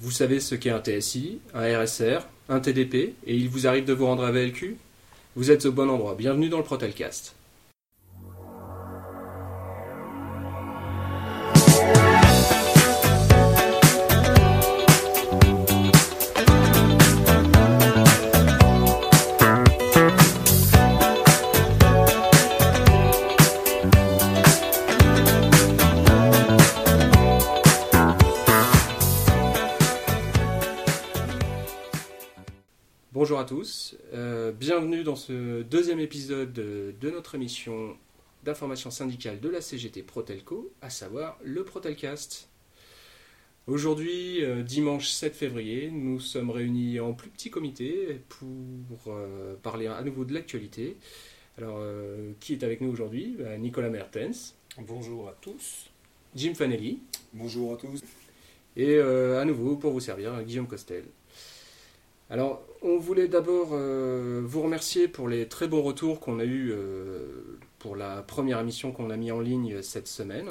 Vous savez ce qu'est un TSI, un RSR, un TDP, et il vous arrive de vous rendre à VLQ Vous êtes au bon endroit. Bienvenue dans le Protelcast. Bonjour à tous, euh, bienvenue dans ce deuxième épisode de, de notre émission d'information syndicale de la CGT Protelco, à savoir le Protelcast. Aujourd'hui, euh, dimanche 7 février, nous sommes réunis en plus petit comité pour euh, parler à nouveau de l'actualité. Alors, euh, qui est avec nous aujourd'hui? Bah, Nicolas Mertens, Bonjour à tous. Jim Fanelli Bonjour à tous. et euh, à nouveau pour vous servir Guillaume Costel. Alors, on voulait d'abord euh, vous remercier pour les très bons retours qu'on a eus euh, pour la première émission qu'on a mis en ligne cette semaine.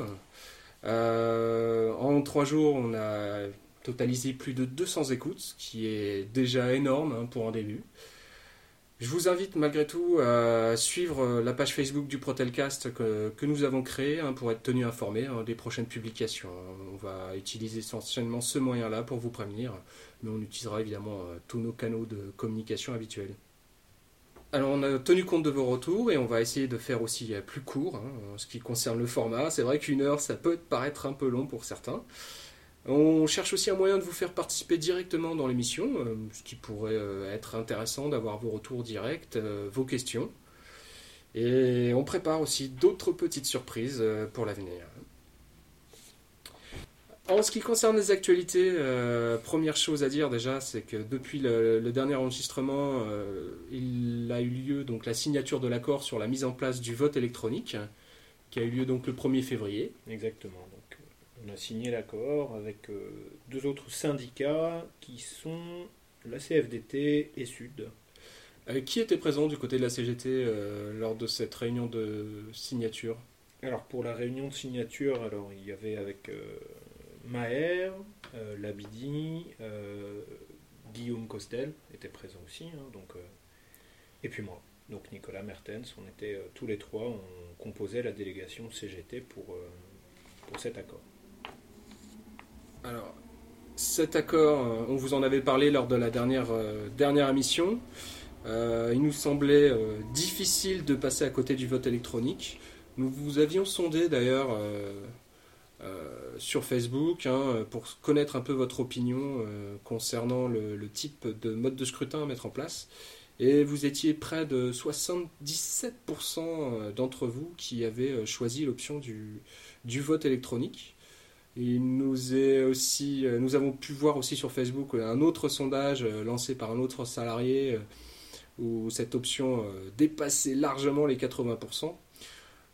Euh, en trois jours, on a totalisé plus de 200 écoutes, ce qui est déjà énorme hein, pour un début. Je vous invite malgré tout à suivre la page Facebook du Protelcast que, que nous avons créée hein, pour être tenu informé hein, des prochaines publications. On va utiliser essentiellement ce moyen-là pour vous prévenir, mais on utilisera évidemment euh, tous nos canaux de communication habituels. Alors on a tenu compte de vos retours et on va essayer de faire aussi euh, plus court hein, en ce qui concerne le format. C'est vrai qu'une heure ça peut paraître un peu long pour certains. On cherche aussi un moyen de vous faire participer directement dans l'émission, euh, ce qui pourrait euh, être intéressant d'avoir vos retours directs, euh, vos questions. Et on prépare aussi d'autres petites surprises pour l'avenir. En ce qui concerne les actualités, première chose à dire déjà, c'est que depuis le, dernier enregistrement, il a eu lieu donc la signature de l'accord sur la mise en place du vote électronique, qui a eu lieu donc le 1er février. Exactement. On a signé l'accord avec euh, deux autres syndicats qui sont la CFDT et Sud. Euh, qui était présent du côté de la CGT euh, lors de cette réunion de signature? Alors pour la réunion de signature, alors il y avait avec Maher, Labidi, Guillaume Costel était présent aussi, hein, donc euh, et puis moi. Donc Nicolas Mertens, on était euh, tous les trois, on composait la délégation CGT pour, euh, pour cet accord. Alors, cet accord, euh, on vous en avait parlé lors de la dernière, euh, dernière émission. Euh, il nous semblait difficile de passer à côté du vote électronique. Nous vous avions sondé d'ailleurs sur Facebook hein, pour connaître un peu votre opinion concernant le, le type de mode de scrutin à mettre en place. Et vous étiez près de 77% d'entre vous qui avaient choisi l'option du, du vote électronique. Il nous est aussi, euh, nous avons pu voir aussi sur Facebook un autre sondage euh, lancé par un autre salarié euh, où cette option euh, dépassait largement les 80%.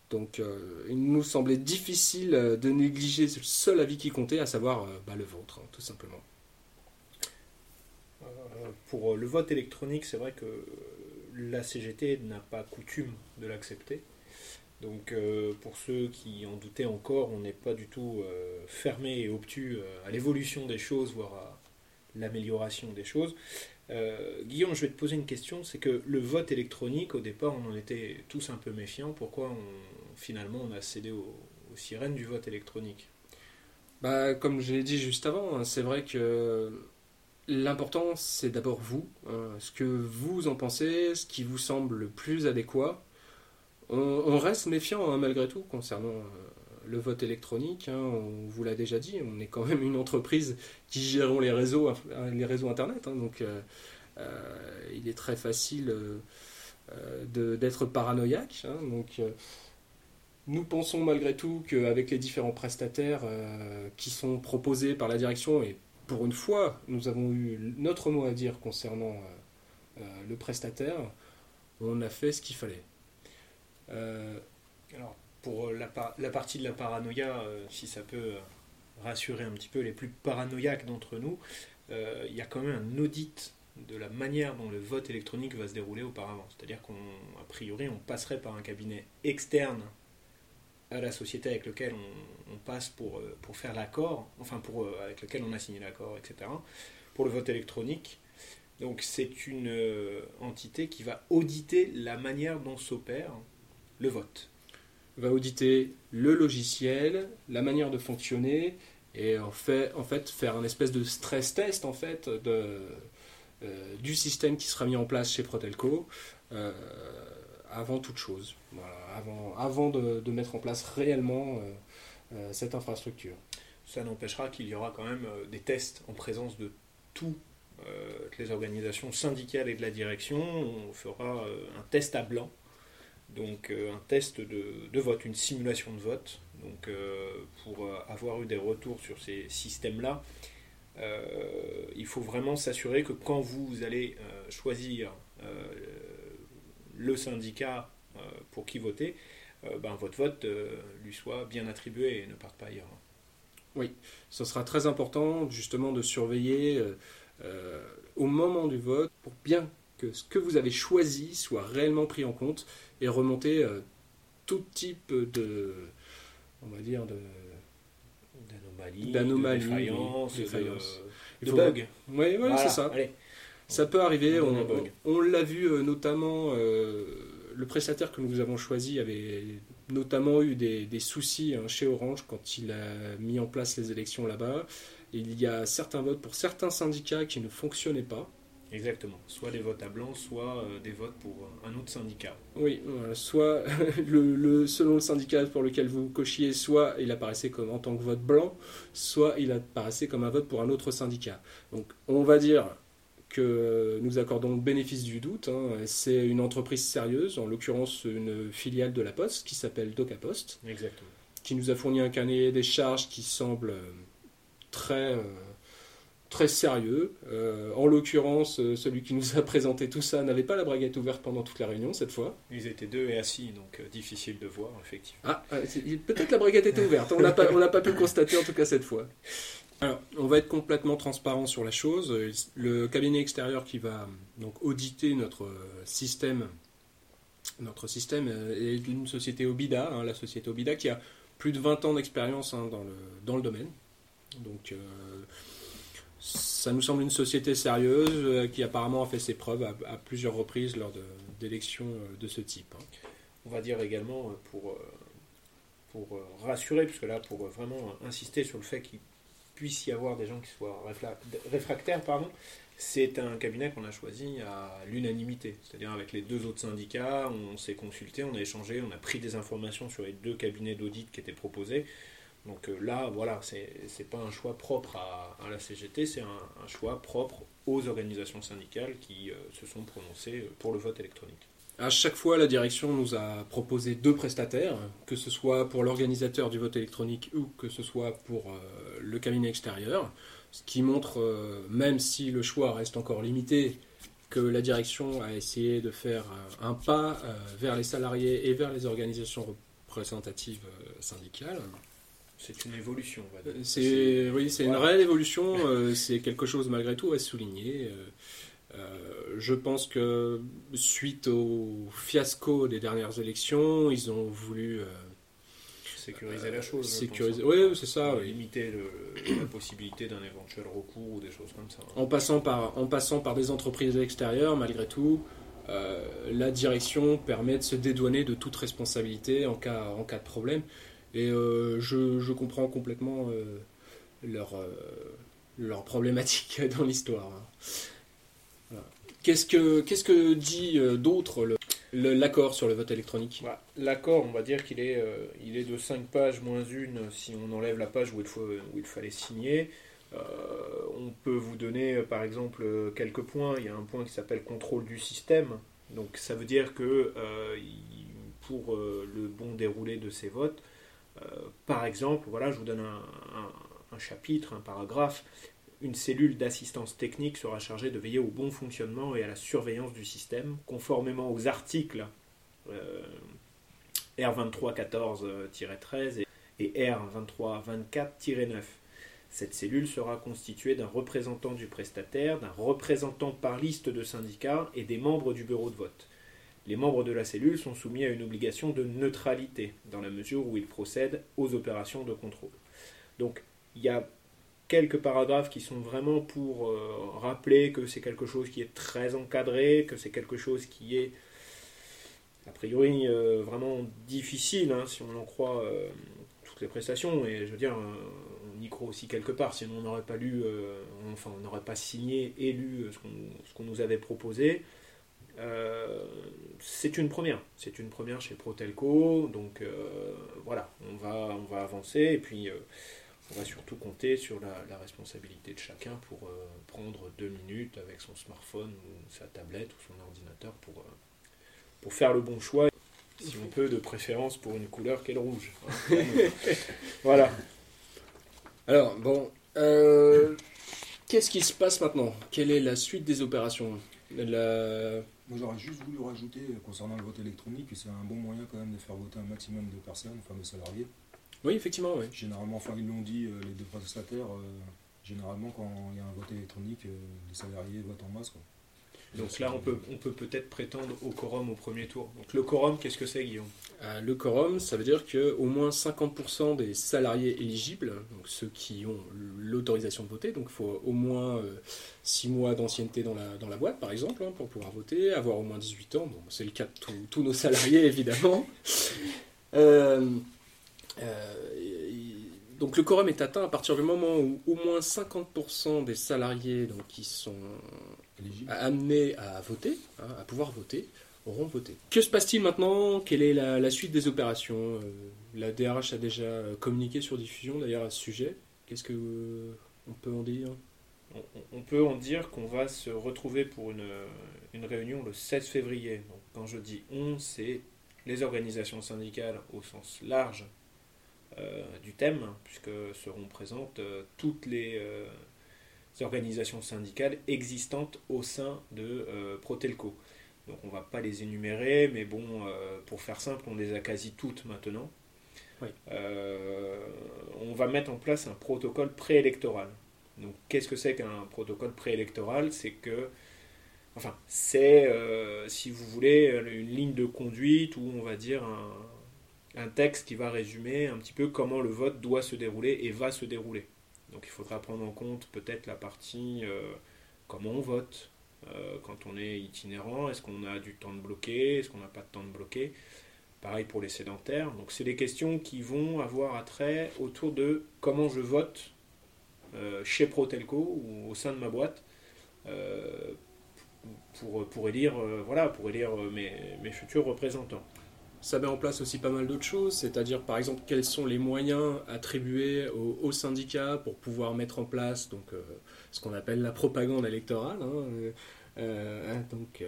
Donc euh, il nous semblait difficile euh, de négliger le seul avis qui comptait, à savoir euh, bah, le vôtre, hein, tout simplement. Euh, Pour le vote électronique, c'est vrai que la CGT n'a pas coutume de l'accepter. Donc euh, pour ceux qui en doutaient encore, on n'est pas du tout euh, fermé et obtus euh, à l'évolution des choses, voire à l'amélioration des choses. Guillaume, je vais te poser une question, c'est que le vote électronique, au départ, on en était tous un peu méfiants. Pourquoi finalement on a cédé aux, aux sirènes du vote électronique? Bah, comme je l'ai dit juste avant, hein, c'est vrai que l'important c'est d'abord vous, hein, ce que vous en pensez, ce qui vous semble le plus adéquat. On, reste méfiant hein, malgré tout concernant euh, le vote électronique. hein, on vous l'a déjà dit, on est quand même une entreprise qui gère les réseaux, euh, les réseaux internet, hein, donc euh, il est très facile d'être paranoïaque. nous pensons malgré tout qu'avec les différents prestataires qui sont proposés par la direction, et pour une fois, nous avons eu notre mot à dire concernant le prestataire, on a fait ce qu'il fallait. Euh, Alors, pour euh, la, par- la partie de la paranoïa, euh, si ça peut rassurer un petit peu les plus paranoïaques d'entre nous, il y a quand même un audit de la manière dont le vote électronique va se dérouler auparavant. C'est-à-dire qu'à priori, on passerait par un cabinet externe à la société avec laquelle on, passe pour, pour faire l'accord, enfin pour, avec laquelle on a signé l'accord, etc., pour le vote électronique. Donc c'est une entité qui va auditer la manière dont s'opère le vote. Va auditer le logiciel, la manière de fonctionner, et en fait, en fait faire un espèce de stress test en fait de, euh, du système qui sera mis en place chez Protelco euh, avant toute chose, avant, avant de, mettre en place réellement euh, cette infrastructure. Ça n'empêchera qu'il y aura quand même des tests en présence de toutes les organisations syndicales et de la direction. On fera un test à blanc donc un test de, vote, une simulation de vote donc, euh, pour euh, avoir eu des retours sur ces systèmes-là, euh, il faut vraiment s'assurer que quand vous allez choisir le syndicat pour qui voter, ben, votre vote lui soit bien attribué et ne parte pas ailleurs. Oui, ce sera très important justement de surveiller au moment du vote pour bien que ce que vous avez choisi soit réellement pris en compte et remonter tout type de, on va dire, de d'anomalies, de défaillances, de, bugs. Oui, c'est ça. Ça peut arriver. On, l'a vu euh, notamment, euh, le prestataire que nous avons choisi avait notamment eu des, soucis hein, chez Orange quand il a mis en place les élections là-bas. Il y a certains votes pour certains syndicats qui ne fonctionnaient pas. Exactement. Soit des votes à blanc, soit euh, des votes pour euh, un autre syndicat. Oui, soit le, selon le syndicat pour lequel vous cochiez, soit il apparaissait comme en tant que vote blanc, soit il apparaissait comme un vote pour un autre syndicat. Donc on va dire que nous accordons le bénéfice du doute. Hein. C'est une entreprise sérieuse, en l'occurrence une filiale de la Poste qui s'appelle DocaPost, Exactement. qui nous a fourni un cahier des charges qui semble euh, très sérieux. Euh, en l'occurrence, euh, celui qui nous a présenté tout ça n'avait pas la braguette ouverte pendant toute la réunion cette fois. Ils étaient deux et assis, donc euh, difficile de voir, effectivement. Ah, peut-être la braguette était ouverte, on n'a pas, pas pu le constater en tout cas cette fois. Alors, on va être complètement transparent sur la chose. Le cabinet extérieur qui va donc auditer notre système, notre système est d'une société Obida, hein, la société Obida qui a plus de 20 ans d'expérience hein, dans, le, dans le domaine. Donc, ça nous semble une société sérieuse euh, qui apparemment a fait ses preuves à, plusieurs reprises lors d'élections euh, de, ce type. Hein. On va dire également euh, pour, pour rassurer, puisque là, pour vraiment insister sur le fait qu'il puisse y avoir des gens qui soient réfractaires, pardon, c'est un cabinet qu'on a choisi à l'unanimité, c'est-à-dire avec les deux autres syndicats, on s'est consulté, on a échangé, on a pris des informations sur les deux cabinets d'audit qui étaient proposés. Donc euh, là, voilà, c'est n'est pas un choix propre à, la CGT, c'est un, choix propre aux organisations syndicales qui euh, se sont prononcées euh, pour le vote électronique. À chaque fois, la direction nous a proposé deux prestataires, que ce soit pour l'organisateur du vote électronique ou que ce soit pour le cabinet extérieur, ce qui montre, même si le choix reste encore limité, que la direction a essayé de faire un pas vers les salariés et vers les organisations représentatives syndicales. C'est une évolution. C'est oui, c'est une réelle évolution. Euh, c'est quelque chose malgré tout à souligner. Euh, euh, je pense que suite au fiasco des dernières élections, ils ont voulu sécuriser la chose. Sécuriser, oui, c'est ça. Limiter la possibilité d'un éventuel recours ou des choses comme ça. En passant par, en passant par des entreprises extérieures, malgré tout, la direction permet de se dédouaner de toute responsabilité en cas, en cas de problème. Et euh, je, comprends complètement euh, leur, euh, leur problématique dans l'histoire. Qu'est-ce que, qu'est-ce que dit d'autre l'accord sur le vote électronique? Bah, L'accord, on va dire qu'il est, il est de 5 pages moins une si on enlève la page où il, faut, où il fallait signer. on peut vous donner par exemple quelques points. Il y a un point qui s'appelle contrôle du système. Donc ça veut dire que pour le bon déroulé de ces votes, par exemple, voilà, je vous donne un, chapitre, un paragraphe. Une cellule d'assistance technique sera chargée de veiller au bon fonctionnement et à la surveillance du système, conformément aux articles euh, R2314-13 et R2324-9. Cette cellule sera constituée d'un représentant du prestataire, d'un représentant par liste de syndicats et des membres du bureau de vote. Les membres de la cellule sont soumis à une obligation de neutralité, dans la mesure où ils procèdent aux opérations de contrôle. Donc il y a quelques paragraphes qui sont vraiment pour euh, rappeler que c'est quelque chose qui est très encadré, que c'est quelque chose qui est a priori euh, vraiment difficile, hein, si on en croit euh, toutes les prestations, et je veux dire, on y croit aussi quelque part, sinon on n'aurait pas lu, enfin on n'aurait pas signé et lu ce qu'on nous avait proposé. C'est une première, c'est une première chez Protelco, donc voilà, on va, on va avancer, et puis on va surtout compter sur la, responsabilité de chacun pour euh, prendre deux minutes avec son smartphone ou sa tablette ou son ordinateur pour, euh, pour faire le bon choix, si on peut, de préférence pour une couleur qu'est le rouge. Hein. voilà. Alors, bon, euh, qu'est-ce qui se passe maintenant? Quelle est la suite des opérations? La... Moi, j'aurais juste voulu rajouter, concernant le vote électronique, que c'est un bon moyen quand même de faire voter un maximum de personnes, enfin de salariés. Oui, effectivement, oui. Généralement, enfin, ils l'ont dit, euh, les deux prestataires, euh, généralement, quand il y a un vote électronique, euh, les salariés votent en masse. Donc là, on peut peut-être prétendre au quorum au premier tour. Donc le quorum, qu'est-ce que c'est, Guillaume? Le quorum, ça veut dire qu'au moins 50% des salariés éligibles, donc ceux qui ont l'autorisation de voter, donc il faut au moins 6 mois d'ancienneté dans la, dans la boîte, par exemple, hein, pour pouvoir voter, avoir au moins 18 ans. Bon, c'est le cas de tous nos salariés, évidemment. Euh, donc le quorum est atteint à partir du moment où au moins 50% des salariés donc, qui sont amenés à voter, hein, à pouvoir voter, auront voté. Que se passe-t-il maintenant? Quelle est la, suite des opérations? Euh, La DRH a déjà communiqué sur diffusion d'ailleurs à ce sujet. Qu'est-ce que euh, on peut en dire? On, peut en dire qu'on va se retrouver pour une, une, réunion le 16 février. Donc, quand je dis on, c'est les organisations syndicales au sens large euh, du thème, puisque seront présentes euh, toutes les euh, organisations syndicales existantes au sein de Protelco. Donc on ne va pas les énumérer, mais bon, pour faire simple, on les a quasi toutes maintenant. on va mettre en place un protocole préélectoral. Donc qu'est-ce que c'est qu'un protocole préélectoral? C'est que, enfin, c'est, si vous voulez, une ligne de conduite ou on va dire un, un texte qui va résumer un petit peu comment le vote doit se dérouler et va se dérouler. Donc il faudra prendre en compte peut-être la partie euh, comment on vote euh, quand on est itinérant, est-ce qu'on a du temps de bloquer, est-ce qu'on n'a pas de temps de bloquer? Pareil pour les sédentaires. Donc c'est des questions qui vont avoir attrait autour de comment je vote euh, chez Protelco ou au sein de ma boîte pour, pour élire, voilà, pour élire mes futurs représentants. Ça met en place aussi pas mal d'autres choses, c'est-à-dire par exemple quels sont les moyens attribués aux, syndicats pour pouvoir mettre en place donc, euh, ce qu'on appelle la propagande électorale. Hein, euh, euh, hein, donc,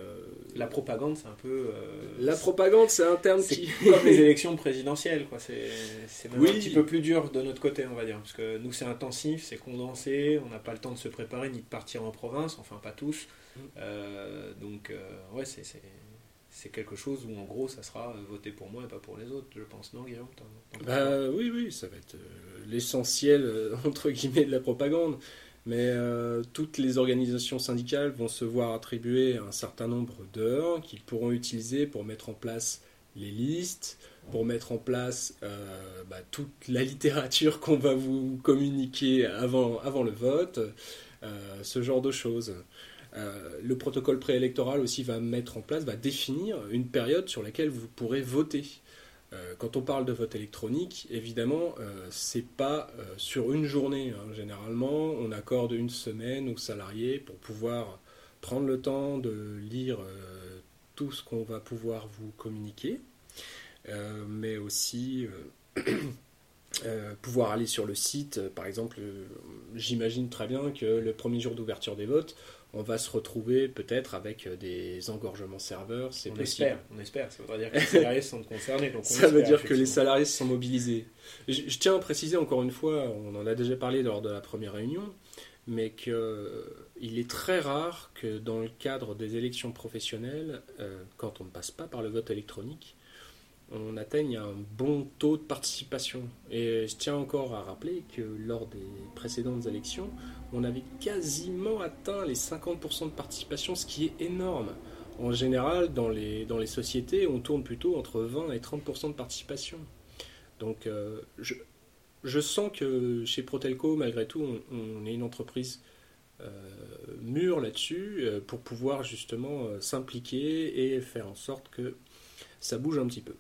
la propagande, c'est un peu. la propagande, c'est un terme qui. comme les élections présidentielles, quoi. C'est un petit peu plus dur de notre côté, on va dire. Parce que nous, c'est intensif, c'est condensé, on n'a pas le temps de se préparer ni de partir en province, enfin, pas tous. Mm. donc, ouais, c'est c'est quelque chose où en gros ça sera euh, voté pour moi et pas pour les autres, je pense, non Guillaume bah, Oui, oui, ça va être euh, l'essentiel euh, entre guillemets de la propagande. Mais toutes les organisations syndicales vont se voir attribuer un certain nombre d'heures qu'ils pourront utiliser pour mettre en place les listes, pour mettre en place bah, toute la littérature qu'on va vous communiquer avant, avant le vote, ce genre de choses. Euh, le protocole préélectoral aussi va mettre en place, va définir une période sur laquelle vous pourrez voter. Euh, quand on parle de vote électronique, évidemment, euh, c'est pas sur une journée. Hein. Généralement, on accorde une semaine aux salariés pour pouvoir prendre le temps de lire tout ce qu'on va pouvoir vous communiquer, mais aussi pouvoir aller sur le site. Par exemple, j'imagine très bien que le premier jour d'ouverture des votes, on va se retrouver peut-être avec euh, des engorgements serveurs. C'est on espère, on espère. Ça veut dire que les salariés sont concernés. ça veut dire que les salariés se sont mobilisés. Je, tiens à préciser encore une fois, on en a déjà parlé lors de la première réunion, mais qu'il euh, est très rare que dans le cadre des élections professionnelles, euh, quand on ne passe pas par le vote électronique, on atteigne un bon taux de participation. Et je tiens encore à rappeler que lors des précédentes élections, on avait quasiment atteint les 50% de participation, ce qui est énorme. En général, dans les, dans les sociétés, on tourne plutôt entre 20 et 30% de participation. Donc, euh, je, je, sens que chez Protelco, malgré tout, on, est une entreprise euh, mûre là-dessus euh, pour pouvoir justement s'impliquer et faire en sorte que ça bouge un petit peu.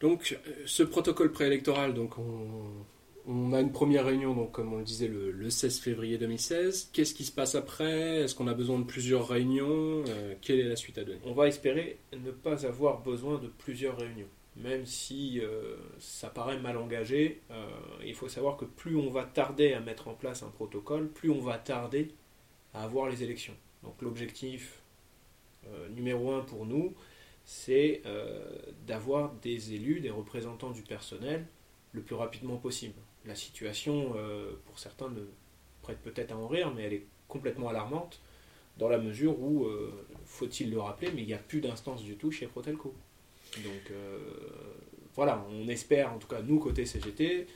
Donc, ce protocole préélectoral, donc on, a une première réunion, comme on le disait, le, 16 février 2016. Qu'est-ce qui se passe après? Est-ce qu'on a besoin de plusieurs réunions? Euh, Quelle est la suite à donner? On va espérer ne pas avoir besoin de plusieurs réunions. Même si euh, ça paraît mal engagé, euh, il faut savoir que plus on va tarder à mettre en place un protocole, plus on va tarder à avoir les élections. Donc l'objectif numéro un pour nous, c'est d'avoir des élus, des représentants du personnel le plus rapidement possible la situation, euh, pour certains, prête peut-être à en rire, mais elle est complètement alarmante, dans la mesure où, euh, faut-il le rappeler, mais il n'y a plus d'instance du tout chez Protelco. Donc euh, voilà, on espère, en tout cas nous côté CGT,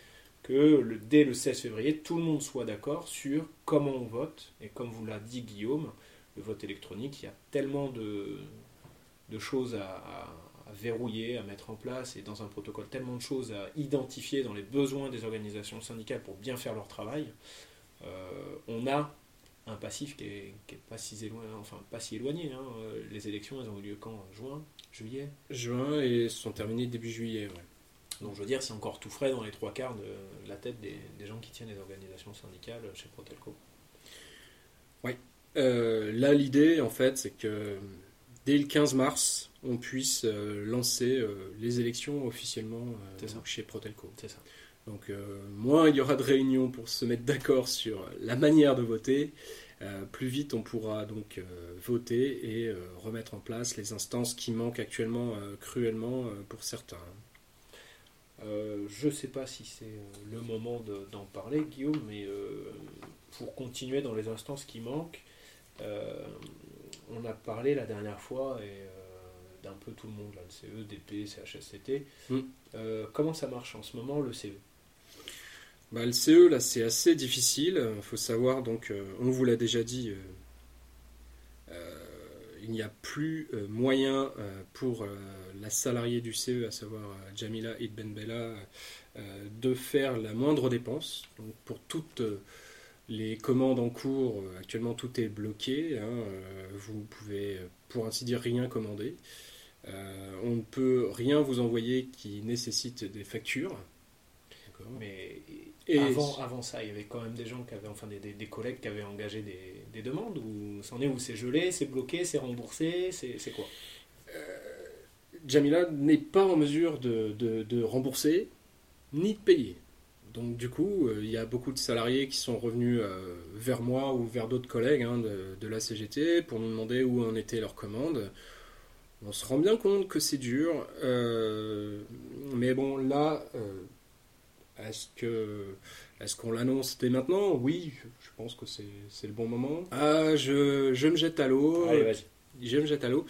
que dès le 16 février, tout le monde soit d'accord sur comment on vote. Et comme vous l'a dit Guillaume, le vote électronique, il y a tellement de, de choses à à verrouiller, à mettre en place, et dans un protocole tellement de choses à identifier dans les besoins des organisations syndicales pour bien faire leur travail, euh, on a un passif qui est, pas, si éloigné, enfin, pas si éloigné. Hein. Les élections, elles ont eu lieu quand? Juin? Juillet? Juin et sont terminées début juillet. Donc je veux dire, c'est encore tout frais dans les trois quarts de la tête des, gens qui tiennent les organisations syndicales chez Protelco. Oui. Euh, là, l'idée, en fait, c'est que dès le 15 mars, on puisse euh, lancer euh, les élections officiellement euh, chez Protelco. C'est ça. Donc moins il y aura de réunions pour se mettre d'accord sur la manière de voter, plus vite on pourra donc voter et remettre en place les instances qui manquent actuellement cruellement pour certains. je ne sais pas si c'est le moment d'en parler, Guillaume, mais pour continuer dans les instances qui manquent, on a parlé la dernière fois et euh, d'un peu tout le monde, là, le CE, DP, CHSCT. Mm. Euh, comment ça marche en ce moment le CE bah, Le CE, là, c'est assez difficile. Il faut savoir, donc, euh, on vous l'a déjà dit, il n'y a plus moyen pour la salariée du CE, à savoir Jamila Idbenbella, de faire la moindre dépense. Donc, pour toute les commandes en cours, euh, actuellement tout est bloqué. Hein, euh, vous pouvez, pour ainsi dire, rien commander. Euh, on ne peut rien vous envoyer qui nécessite des factures. Mais avant, avant, ça, il y avait quand même des gens qui avaient, enfin des, collègues qui avaient engagé des, demandes ou c'en est où c'est gelé, c'est bloqué, c'est remboursé, c'est quoi? Jamila n'est pas en mesure de, de rembourser ni de payer. Donc du coup, euh, il y a beaucoup de salariés qui sont revenus euh, vers moi ou vers d'autres collègues hein, de, la CGT pour nous demander où en était leur commande. On se rend bien compte que c'est dur, euh, mais bon là, est-ce que est-ce qu'on l'annonce dès maintenant? Oui, je pense que c'est le bon moment. Ah, je, je me jette à l'eau. Allez, vas-y. Je me jette à l'eau.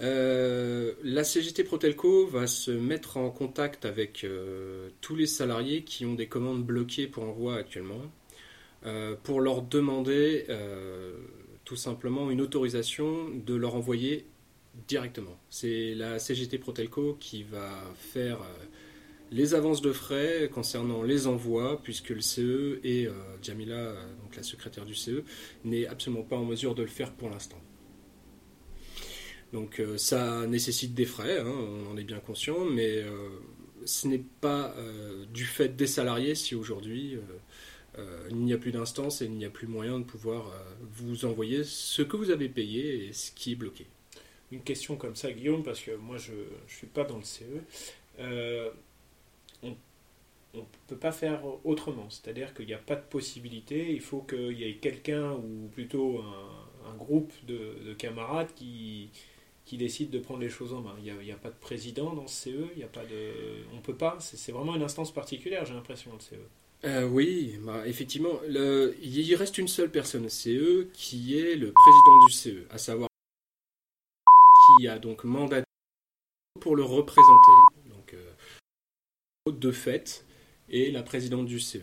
Euh, la CGT Protelco va se mettre en contact avec euh, tous les salariés qui ont des commandes bloquées pour envoi actuellement, euh, pour leur demander tout simplement une autorisation de leur envoyer directement. C'est la CGT Protelco qui va faire les avances de frais concernant les envois, puisque le CE et Jamila, donc la secrétaire du CE, n'est absolument pas en mesure de le faire pour l'instant. Donc euh, ça nécessite des frais, hein, on en est bien conscient, mais euh, ce n'est pas euh, du fait des salariés si aujourd'hui il n'y a plus d'instance et il n'y a plus moyen de pouvoir vous envoyer ce que vous avez payé et ce qui est bloqué. Une question comme ça, Guillaume, parce que moi je ne suis pas dans le CE. on ne peut pas faire autrement. C'est-à-dire qu'il n'y a pas de possibilité. Il faut qu'il y ait quelqu'un ou plutôt un, groupe de, camarades qui, qui décide de prendre les choses en main. Il n'y a, pas de président dans ce CE, il y a pas de, on peut pas. C'est vraiment une instance particulière, j'ai l'impression, le CE. Euh, oui, bah, effectivement, il reste une seule personne CE qui est le président du CE, à savoir qui a donc mandaté pour le représenter, donc euh, de fait, et la présidente du CE.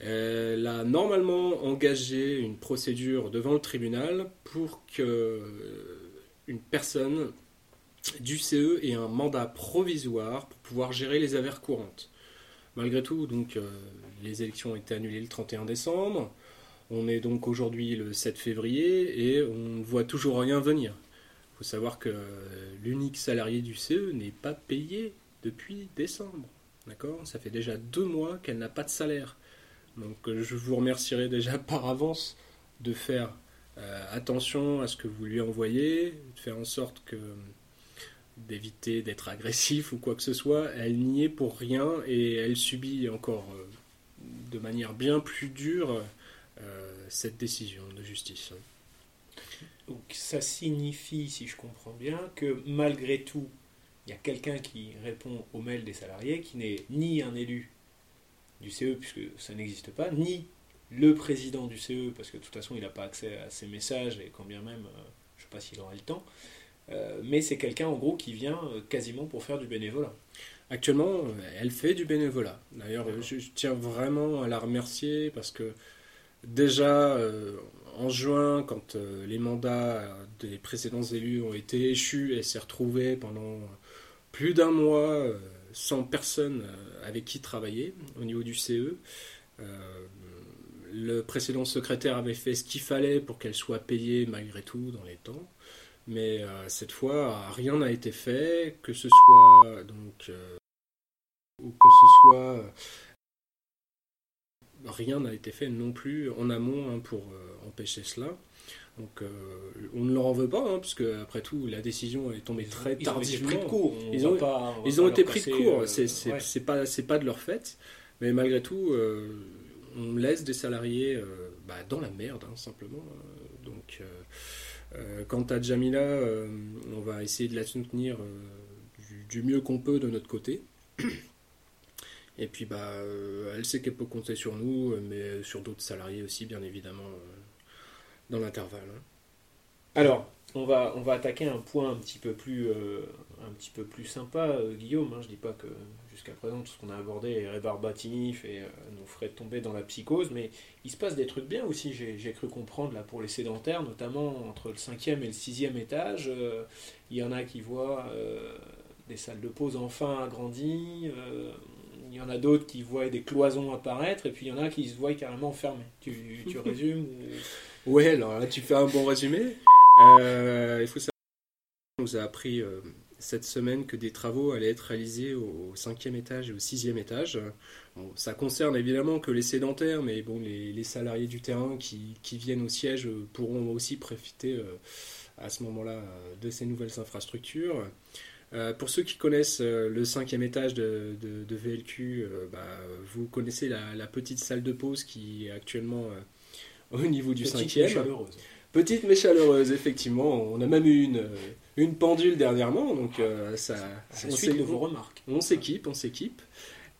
Elle a normalement engagé une procédure devant le tribunal pour que une personne du CE ait un mandat provisoire pour pouvoir gérer les affaires courantes. Malgré tout, donc, euh, les élections ont été annulées le 31 décembre. On est donc aujourd'hui le 7 février et on ne voit toujours rien venir. Il faut savoir que l'unique salarié du CE n'est pas payé depuis décembre. D'accord? Ça fait déjà deux mois qu'elle n'a pas de salaire. Donc euh, je vous remercierai déjà par avance de faire euh, attention à ce que vous lui envoyez, de faire en sorte que d'éviter d'être agressif ou quoi que ce soit. Elle n'y est pour rien et elle subit encore euh, de manière bien plus dure cette décision de justice. Donc ça signifie, si je comprends bien, que malgré tout, il y a quelqu'un qui répond aux mails des salariés, qui n'est ni un élu du CE, puisque ça n'existe pas, ni le président du CE, parce que de toute façon il n'a pas accès à ces messages, et quand bien même, euh, je ne sais pas s'il aura le temps, euh, mais c'est quelqu'un en gros qui vient euh, quasiment pour faire du bénévolat. Actuellement, elle fait du bénévolat. D'ailleurs, je, tiens vraiment à la remercier parce que déjà en juin, quand les mandats des précédents élus ont été échus, elle s'est retrouvée pendant plus d'un mois sans personne avec qui travailler au niveau du CE. Euh, le précédent secrétaire avait fait ce qu'il fallait pour qu'elle soit payée malgré tout dans les temps. Mais cette fois, rien n'a été fait, que ce soit donc ou que ce soit rien n'a été fait non plus en amont hein, pour empêcher cela. Donc euh, on ne leur en veut pas, hein, parce que après tout, la décision est tombée très tardivement. Ils ont, ils ont été pris de court. C'est pas c'est pas de leur fait, mais malgré tout, euh, on laisse des salariés euh, bah, dans la merde, hein, simplement. Donc quant à Jamila, on va essayer de la soutenir du, mieux qu'on peut de notre côté. Et puis bah, elle sait qu'elle peut compter sur nous, mais sur d'autres salariés aussi, bien évidemment dans l'intervalle. Hein. Alors, on va, on va attaquer un point un petit peu plus, euh, un petit peu plus sympa, euh, Guillaume. Hein. Je dis pas que jusqu'à présent tout ce qu'on a abordé est rébarbatif et euh, nous ferait tomber dans la psychose, mais il se passe des trucs bien aussi, j'ai cru comprendre là pour les sédentaires, notamment entre le cinquième et le sixième étage. il y en a qui voient des salles de pause enfin agrandies. il y en a d'autres qui voient des cloisons apparaître, et puis il y en a qui se voient carrément fermées. Tu, tu résumes Ouais, alors là, tu fais un bon résumé. Euh, il faut savoir qu'on nous a appris euh, cette semaine que des travaux allaient être réalisés au cinquième étage et au sixième étage? ça concerne évidemment que les sédentaires, mais bon, les, salariés du terrain qui, viennent au siège pourront aussi profiter euh, à ce moment-là de ces nouvelles infrastructures. pour ceux qui connaissent le cinquième étage de, VLQ, bah, vous connaissez la, la, petite salle de pause qui est actuellement au niveau du cinquième. Petite mais chaleureuse, effectivement. On a même eu une, une pendule dernièrement, donc euh, ça. on suite de vos remarques. On s'équipe, on s'équipe.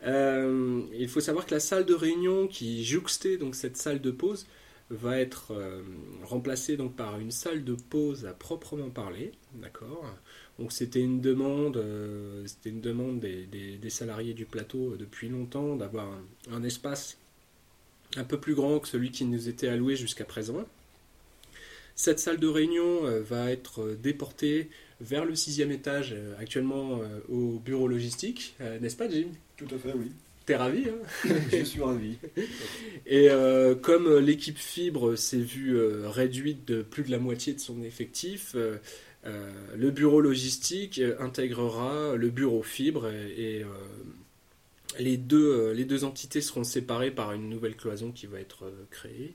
Euh, il faut savoir que la salle de réunion qui jouxtait donc cette salle de pause va être euh, remplacée donc par une salle de pause à proprement parler, d'accord? Donc c'était une demande, c'était une demande des, des, salariés du plateau depuis longtemps d'avoir un, espace un peu plus grand que celui qui nous était alloué jusqu'à présent. Cette salle de réunion euh, va être euh, déportée vers le sixième étage, euh, actuellement au bureau logistique, n'est-ce pas Jim? Tout à fait, oui. T'es ravi hein? Je suis ravi. Et comme l'équipe fibre s'est vue réduite de plus de la moitié de son effectif, le bureau logistique intégrera le bureau fibre et les deux, les deux entités seront séparées par une nouvelle cloison qui va être créée,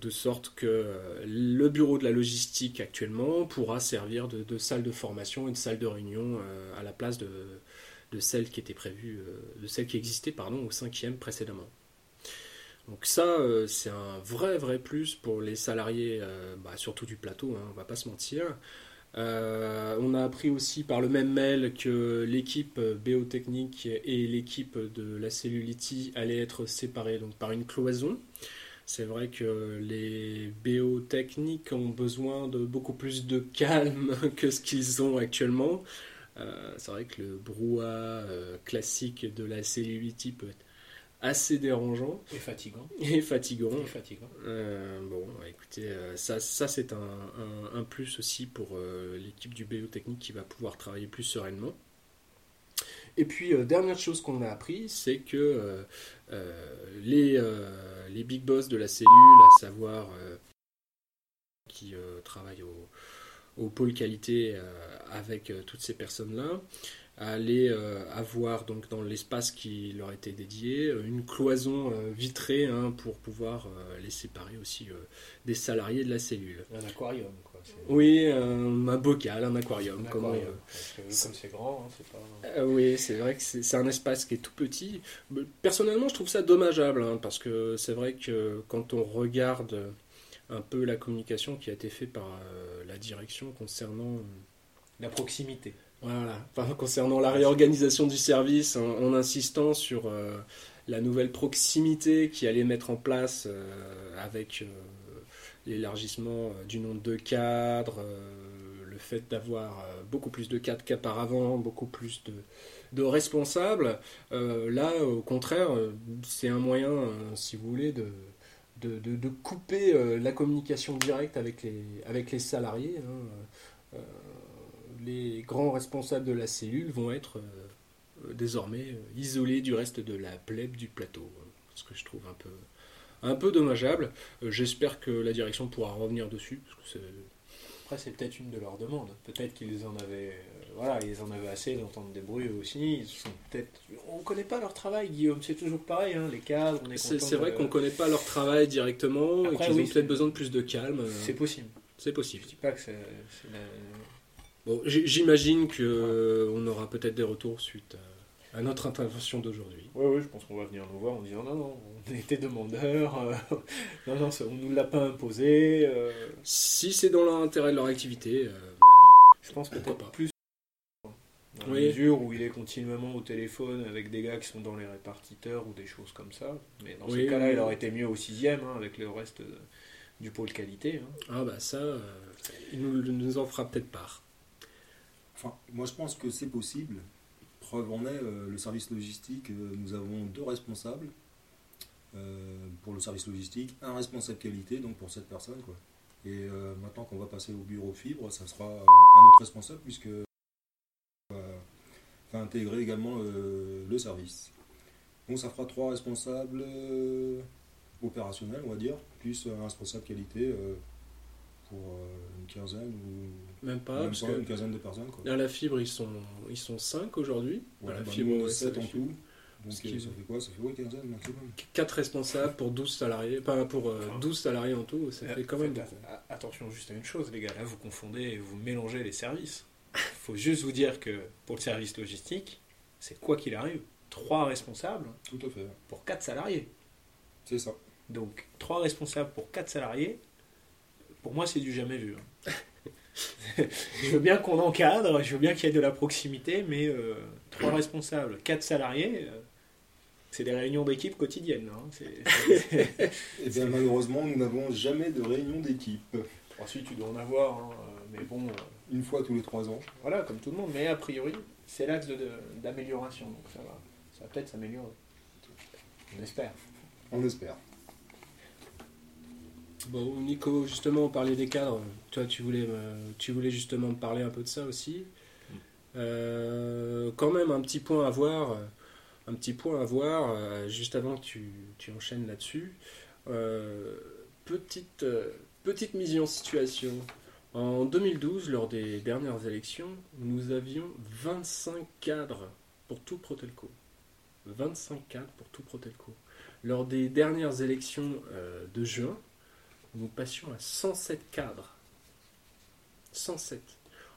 de sorte que le bureau de la logistique actuellement pourra servir de, salle de formation et de salle de réunion à la place de, celle qui était prévue, de celle qui existait pardon, au cinquième précédemment. Donc ça, c'est un vrai vrai plus pour les salariés, bah, surtout du plateau, hein, on va pas se mentir. Euh, on a appris aussi par le même mail que l'équipe biotechnique et l'équipe de la Cellulity allaient être séparées donc par une cloison. C'est vrai que les biotechniques ont besoin de beaucoup plus de calme que ce qu'ils ont actuellement. Euh, c'est vrai que le brouhaha euh, classique de la Cellulity peut être assez dérangeant Et fatigant. et fatigant. Et fatigant. Euh, bon, écoutez, ça, ça c'est un, un- un plus aussi pour l'équipe du BO Technique qui va pouvoir travailler plus sereinement. Et puis, euh, dernière chose qu'on a appris, c'est que euh, euh, les, les big boss de la cellule, à savoir qui travaillent au, pôle qualité avec toutes ces personnes-là, allaient euh, avoir donc dans l'espace qui leur était dédié une cloison vitrée hein, pour pouvoir les séparer aussi des salariés de la cellule. Un aquarium, quoi. Oui, un, un bocal, un aquarium, Un comme on- aquarium. Parce que comme c'est grand, hein, c'est pas. euh, oui, c'est vrai que c'est un espace qui est tout petit. Personnellement, je trouve ça dommageable, hein, parce que c'est vrai que quand on regarde un peu la communication qui a été faite par euh, la direction concernant, euh, La proximité. voilà, enfin, concernant la réorganisation du service, en, en insistant sur euh, la nouvelle proximité qui allait mettre en place euh, avec l'élargissement euh, du nombre de cadres, euh, le fait d'avoir euh, beaucoup plus de cadres qu'auparavant, beaucoup plus de, responsables. Là, au contraire, c'est un moyen, si vous voulez, de, de, couper la communication directe avec les, avec les salariés. hein. Les grands responsables de la cellule vont être désormais isolés du reste de la plèbe du plateau. hein, Ce que je trouve un peu, un peu dommageable. Euh, J'espère que la direction pourra revenir dessus. Parce que Après, c'est peut-être une de leurs demandes. Peut-être qu'ils en avaient, euh, voilà, ils en avaient assez d'entendre des bruits aussi. Ils sont peut-être, on connaît pas leur travail, Guillaume. C'est toujours pareil, hein, les cadres. On est, c'est vrai de- qu'on ne connaît pas leur travail directement Après, et qu'ils oui, ont peut-être besoin de plus de calme. euh, C'est possible. C'est possible. Je dis pas que c'est. la- Bon, J'imagine qu'on aura peut-être des retours suite à, à notre intervention d'aujourd'hui. Ouais, ouais, je pense qu'on va venir nous voir en disant non, non, on était demandeurs. euh, non, non, on nous l'a pas imposé. euh, Si c'est dans l'intérêt de leur activité, euh, je pense peut-être pas. plus. Dans la Oui. mesure où il est continuellement au téléphone avec des gars qui sont dans les répartiteurs ou des choses comme ça. Mais dans Oui, ce cas-là, oui, il oui. aurait été mieux au sixième hein, avec le reste de- du pôle qualité. hein. ah bah ça, euh, il nous, nous en fera peut-être part. Enfin, moi je pense que c'est possible. Preuve en est, euh, le service logistique, euh, nous avons deux responsables euh, pour le service logistique, un responsable qualité, donc pour cette personne. Et maintenant qu'on va passer au bureau fibre, ça sera un autre responsable puisque va intégrer également le, service. Donc ça fera trois responsables opérationnels, on va dire, plus un responsable qualité pour euh, une quinzaine ou Même pas, même parce pas, que une quinzaine de personnes. Quoi. à la fibre, ils sont, ils sont 5 aujourd'hui. Ouais, à la bah, fibre, nous, on est ouais, sept ça en fait tout. Donc euh, ça fait quoi? Ça fait ouais, quinzaine maximum. 4 responsables pour 12 salariés, pas pour euh, 12 salariés en tout, ça fait quand même beaucoup. a- Attention juste à une chose, les gars. Là, vous confondez et vous mélangez les services. Il faut juste vous dire que pour le service logistique, c'est quoi qu'il arrive, trois responsables Tout à fait. pour quatre salariés. C'est ça. Donc, trois responsables pour quatre salariés, pour moi, c'est du jamais vu. hein. je veux bien qu'on encadre, je veux bien qu'il y ait de la proximité, mais euh, trois responsables, quatre salariés, euh, c'est des réunions d'équipe quotidiennes. hein. C'est- Et bien malheureusement, nous n'avons jamais de réunion d'équipe. Ensuite, tu dois en avoir, hein, euh, mais bon, euh, Une fois tous les trois ans. voilà, comme tout le monde. Mais a priori, c'est l'axe de- de- d'amélioration, donc ça va, ça va peut-être s'améliorer. On espère. On espère. Bon, Nico, justement, on parlait des cadres. Toi, tu voulais, tu voulais justement me parler un peu de ça aussi. Euh, quand même, un petit point à voir. Un petit point à voir, euh, juste avant que tu, tu enchaînes là-dessus. Euh, petite, petite mise en situation. En 2012, lors des dernières élections, nous avions 25 cadres pour tout Protelco. 25 cadres pour tout Protelco. Lors des dernières élections de juin, nous passions à 107 cadres. 107.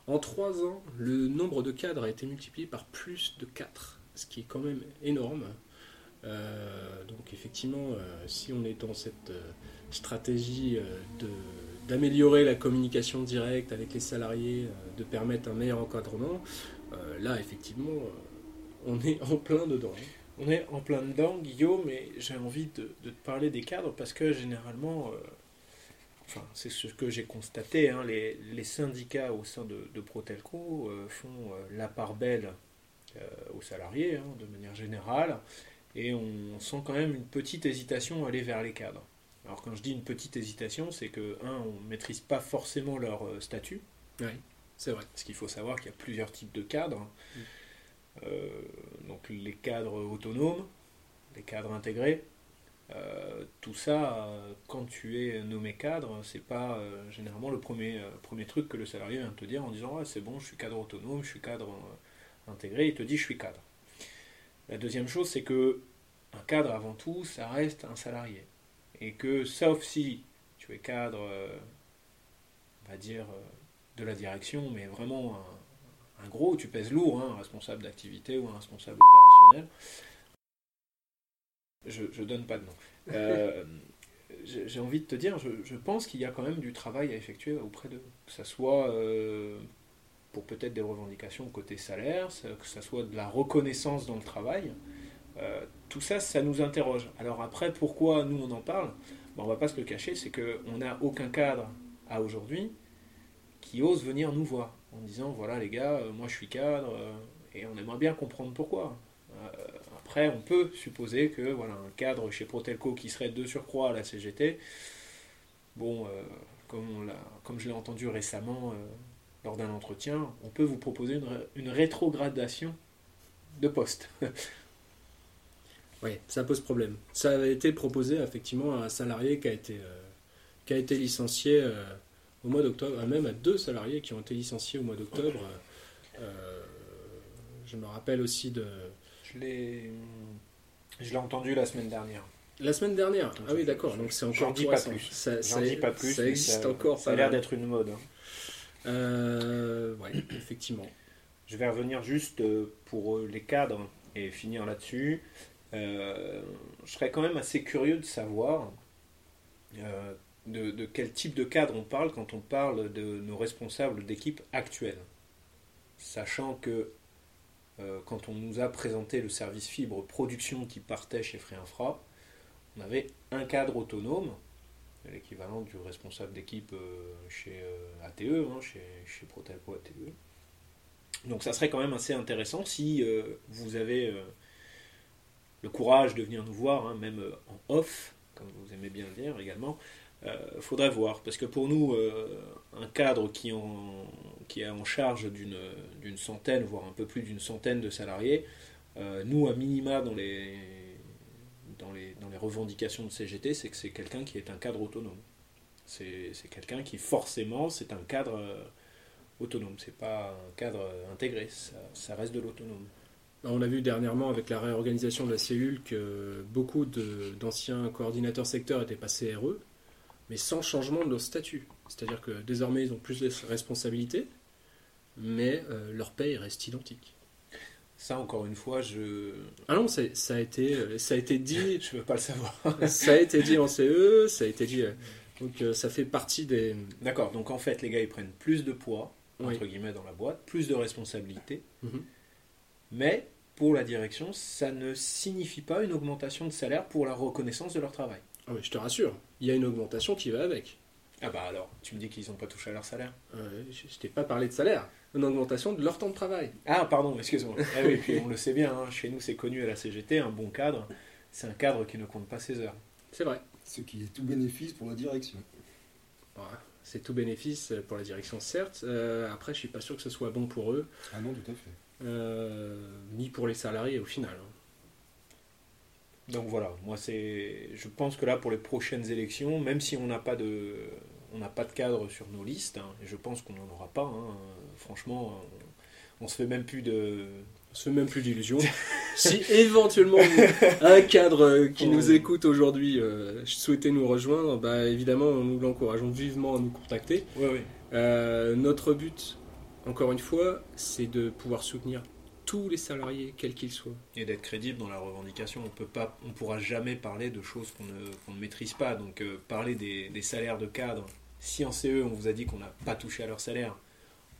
En 3 ans, le nombre de cadres a été multiplié par plus de 4, ce qui est quand même énorme. Euh, donc effectivement, euh, si on est dans cette euh, stratégie d'améliorer la communication directe avec les salariés, de permettre un meilleur encadrement, là effectivement, on est en plein dedans. On est en plein dedans, Guillaume, mais j'ai envie de, te parler des cadres parce que généralement, enfin, c'est ce que j'ai constaté, hein, les, les syndicats au sein de, de Protelco euh, font euh, la part belle euh, aux salariés, hein, de manière générale, et on sent quand même une petite hésitation à aller vers les cadres. Alors quand je dis une petite hésitation, c'est que, un, on ne maîtrise pas forcément leur statut. Oui, c'est vrai. Parce qu'il faut savoir qu'il y a plusieurs types de cadres. Mm. Euh, donc les cadres autonomes, les cadres intégrés. Euh, tout ça, euh, quand tu es nommé cadre, c'est pas euh, généralement le premier, truc que le salarié vient te dire en disant c'est bon, je suis cadre autonome, je suis cadre intégré, il te dit je suis cadre. La deuxième chose, c'est que un cadre avant tout, ça reste un salarié. Et que sauf si tu es cadre, on va dire, de la direction, mais vraiment un, un gros, tu pèses lourd, hein, un responsable d'activité ou un responsable opérationnel. Je, je donne pas de nom. Euh, j'ai envie de te dire, je, je pense qu'il y a quand même du travail à effectuer auprès d'eux. Que ce soit euh, pour peut-être des revendications côté salaire, ça- que ce soit de la reconnaissance dans le travail. Euh, tout ça, ça nous interroge. Alors après, pourquoi nous on en parle? Ben, On va pas se le cacher, c'est qu'on n'a aucun cadre à aujourd'hui qui ose venir nous voir en disant voilà les gars, moi je suis cadre et on aimerait bien comprendre pourquoi. On peut supposer que voilà un cadre chez Protelco qui serait de surcroît à la CGT, bon, euh, comme, on comme je l'ai entendu récemment euh, lors d'un entretien, on peut vous proposer une, ré- une rétrogradation de poste. Oui, ça pose problème. Ça avait été proposé effectivement à un salarié qui a été, euh, qui a été licencié au mois d'octobre, même à deux salariés qui ont été licenciés au mois d'octobre. Je me rappelle aussi de. Je l'ai, je l'ai entendu la semaine dernière. La semaine dernière? Ah oui, d'accord. Donc c'est j'en encore dis pas plus. Ça, ça- dis pas plus. Ça existe encore. Ça a l'air d'être une mode. hein. Euh, ouais, effectivement. Je vais revenir juste euh, pour euh, les cadres et finir là-dessus. Euh, je serais quand même assez curieux de savoir euh, de, de quel type de cadre on parle quand on parle de nos responsables d'équipe actuels. Sachant que euh, quand on nous a présenté le service fibre production qui partait chez Free Infra, on avait un cadre autonome, l'équivalent du responsable d'équipe euh, chez euh, ATE, hein, chez, chez Protelco ATE. Donc ça serait quand même assez intéressant si vous avez le courage de venir nous voir, hein, même en off, comme vous aimez bien le dire également. Euh, faudrait voir, parce que pour nous, euh, un cadre qui, en, est en charge d'une centaine, voire un peu plus d'une centaine de salariés, euh, nous, à minima, dans les, revendications de CGT, c'est que c'est quelqu'un qui est un cadre autonome. C'est quelqu'un qui, forcément, c'est un cadre euh, autonome. C'est pas un cadre intégré, ça, reste de l'autonome. On a vu dernièrement avec la réorganisation de la cellule que beaucoup d'anciens coordinateurs secteurs étaient passés RE, mais sans changement de leur statut. C'est-à-dire que désormais ils ont plus de responsabilités, mais euh, leur paye reste identique. Ça, encore une fois, je Ah non, ça a été, euh, ça a été dit, je veux pas le savoir. ça a été dit en CE, ça a été dit. euh, donc euh, ça fait partie des. D'accord, donc en fait, les gars, ils prennent plus de poids, Oui. entre guillemets, dans la boîte, plus de responsabilités, Mhm. mais pour la direction, ça ne signifie pas une augmentation de salaire pour la reconnaissance de leur travail. Ah oui, je te rassure, il y a une augmentation qui va avec. Ah bah alors, tu me dis qu'ils n'ont pas touché à leur salaire Euh, je je t'ai pas parlé de salaire, une augmentation de leur temps de travail. Ah, pardon, excuse-moi. Ah oui, puis on le sait bien, hein, chez nous, c'est connu à la CGT, un bon cadre, c'est un cadre qui ne compte pas ses heures. C'est vrai. Ce qui est tout bénéfice pour la direction. Voilà. C'est tout bénéfice pour la direction, certes. Euh, après, je suis pas sûr que ce soit bon pour eux, Ah non, tout à fait. euh, ni pour les salariés au final. hein. Donc voilà, moi c'est, je pense que là pour les prochaines élections, même si on n'a pas de, on n'a pas de cadre sur nos listes, hein, et je pense qu'on n'en aura pas. hein, franchement, on, on se fait même plus de. On se fait même plus d'illusions. si éventuellement un cadre qui nous écoute aujourd'hui euh, souhaitait nous rejoindre, bah, évidemment, nous l'encourageons vivement à nous contacter. Euh, notre but, encore une fois, c'est de pouvoir soutenir tous les salariés, quels qu'ils soient. Et d'être crédible dans la revendication, on peut pas, on pourra jamais parler de choses qu'on ne, maîtrise pas. Donc euh, parler des, salaires de cadre. Si en CE on vous a dit qu'on n'a pas touché à leur salaire,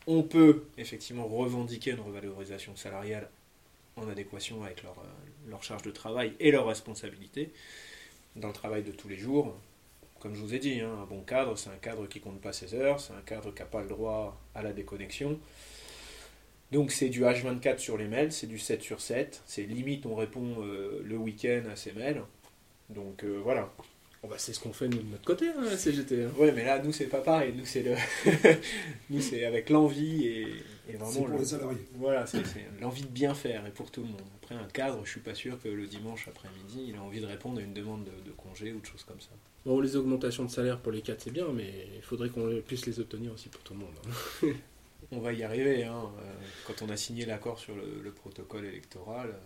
on peut effectivement revendiquer une revalorisation salariale en adéquation avec leur, euh, charge de travail et leurs responsabilités dans le travail de tous les jours. Comme je vous ai dit, hein, un bon cadre, c'est un cadre qui compte pas ses heures, c'est un cadre qui n'a pas le droit à la déconnexion. Donc c'est du H24 sur les mails, c'est du 7 sur 7. C'est limite on répond euh, le week-end à ces mails. Donc euh, voilà. Bon, bah, c'est ce qu'on fait nous, de notre côté, hein, la CGT. hein. Ouais, mais là nous c'est pas pareil. Nous c'est le, nous c'est avec l'envie et, et C'est vraiment pour le- les salariés. Voilà, c'est c'est l'envie de bien faire et pour tout le monde. Après un cadre, je suis pas sûr que le dimanche après-midi il a envie de répondre à une demande de, de congé ou de choses comme ça. Bon, les augmentations de salaire pour les 4, c'est bien, mais il faudrait qu'on puisse les obtenir aussi pour tout le monde. hein. On va y arriver. Hein. Euh, Quand on a signé l'accord sur le, le protocole électoral, euh,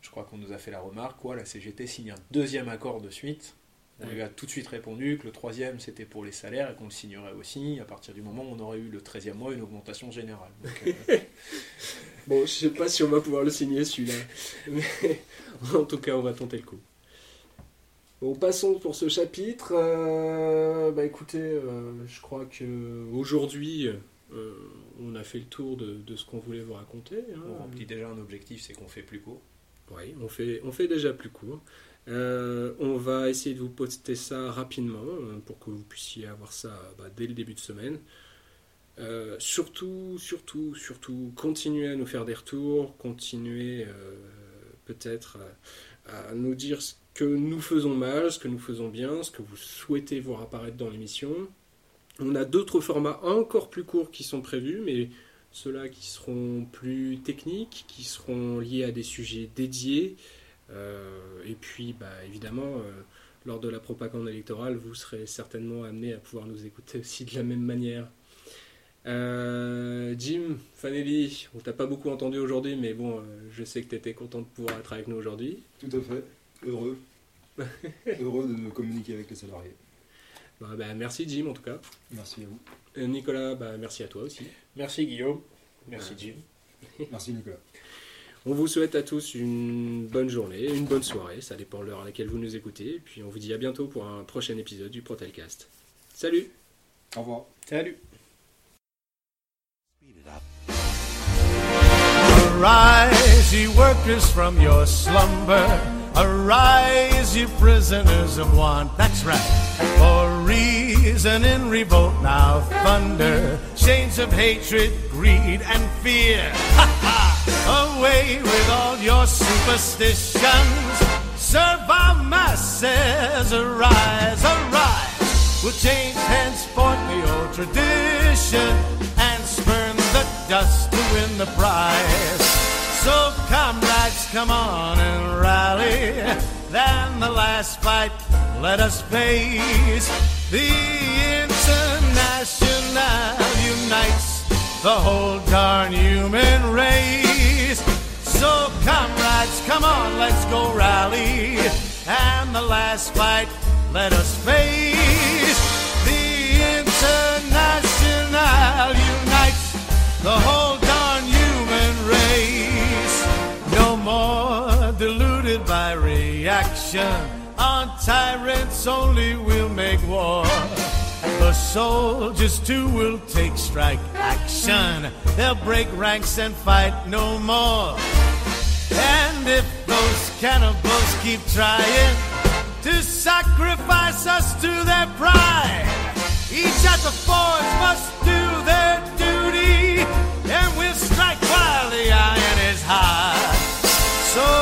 je crois qu'on nous a fait la remarque, quoi, la CGT signe un deuxième accord de suite. On lui a tout de suite répondu que le troisième c'était pour les salaires et qu'on le signerait aussi à partir du moment où on aurait eu le 13e mois une augmentation générale. Donc, euh, Bon, je sais pas si on va pouvoir le signer celui-là. Mais en tout cas, on va tenter le coup. Bon, passons pour ce chapitre. Euh, bah écoutez, euh, je crois que aujourd'hui, euh, on a fait le tour de, de ce qu'on voulait vous raconter. hein. on remplit déjà un objectif, c'est qu'on fait plus court. Oui, on fait, on fait déjà plus court. Euh, on va essayer de vous poster ça rapidement euh, pour que vous puissiez avoir ça bah, dès le début de semaine. Euh, surtout, surtout, surtout, continuez à nous faire des retours, continuez peut-être à nous dire ce que nous faisons mal, ce que nous faisons bien, ce que vous souhaitez voir apparaître dans l'émission. On a d'autres formats encore plus courts qui sont prévus, mais ceux-là qui seront plus techniques, qui seront liés à des sujets dédiés. Euh, et puis, bah, évidemment, euh, lors de la propagande électorale, vous serez certainement amené à pouvoir nous écouter aussi de la même manière. Euh, Jim, Fanelli, on t'a pas beaucoup entendu aujourd'hui, mais bon, je sais que tu étais content de pouvoir être avec nous aujourd'hui. Tout à fait. Heureux. Heureux de communiquer avec les salariés. Bah, bah, merci Jim en tout cas. Merci à vous. Nicolas, bah, merci à toi aussi. Merci Guillaume, merci Jim. Merci Nicolas. On vous souhaite à tous une bonne journée, une bonne soirée, ça dépend de l'heure à laquelle vous nous écoutez. Et puis on vous dit à bientôt pour un prochain épisode du Protelcast. Salut Au revoir. Salut Arise, ye workers, from your slumber. Arise, ye prisoners of want. That's right. For reason in revolt now thunder. Chains of hatred, greed, and fear. Ha ha! Away with all your superstitions. Serve our masses. Arise, arise. We'll change henceforth the old tradition and spurn the dust to win the prize. So, comrades, come on and rally. Then the last fight, let us face. The International unites the whole darn human race. So, comrades, come on, let's go rally. And the last fight, let us face. The International unites the whole darn human race. No more deluded by reaction. On tyrants only will make war. The soldiers too will take strike action. They'll break ranks and fight no more. And if those cannibals keep trying to sacrifice us to their pride, each at the forge must do their duty, and we'll strike while the iron is hot. So,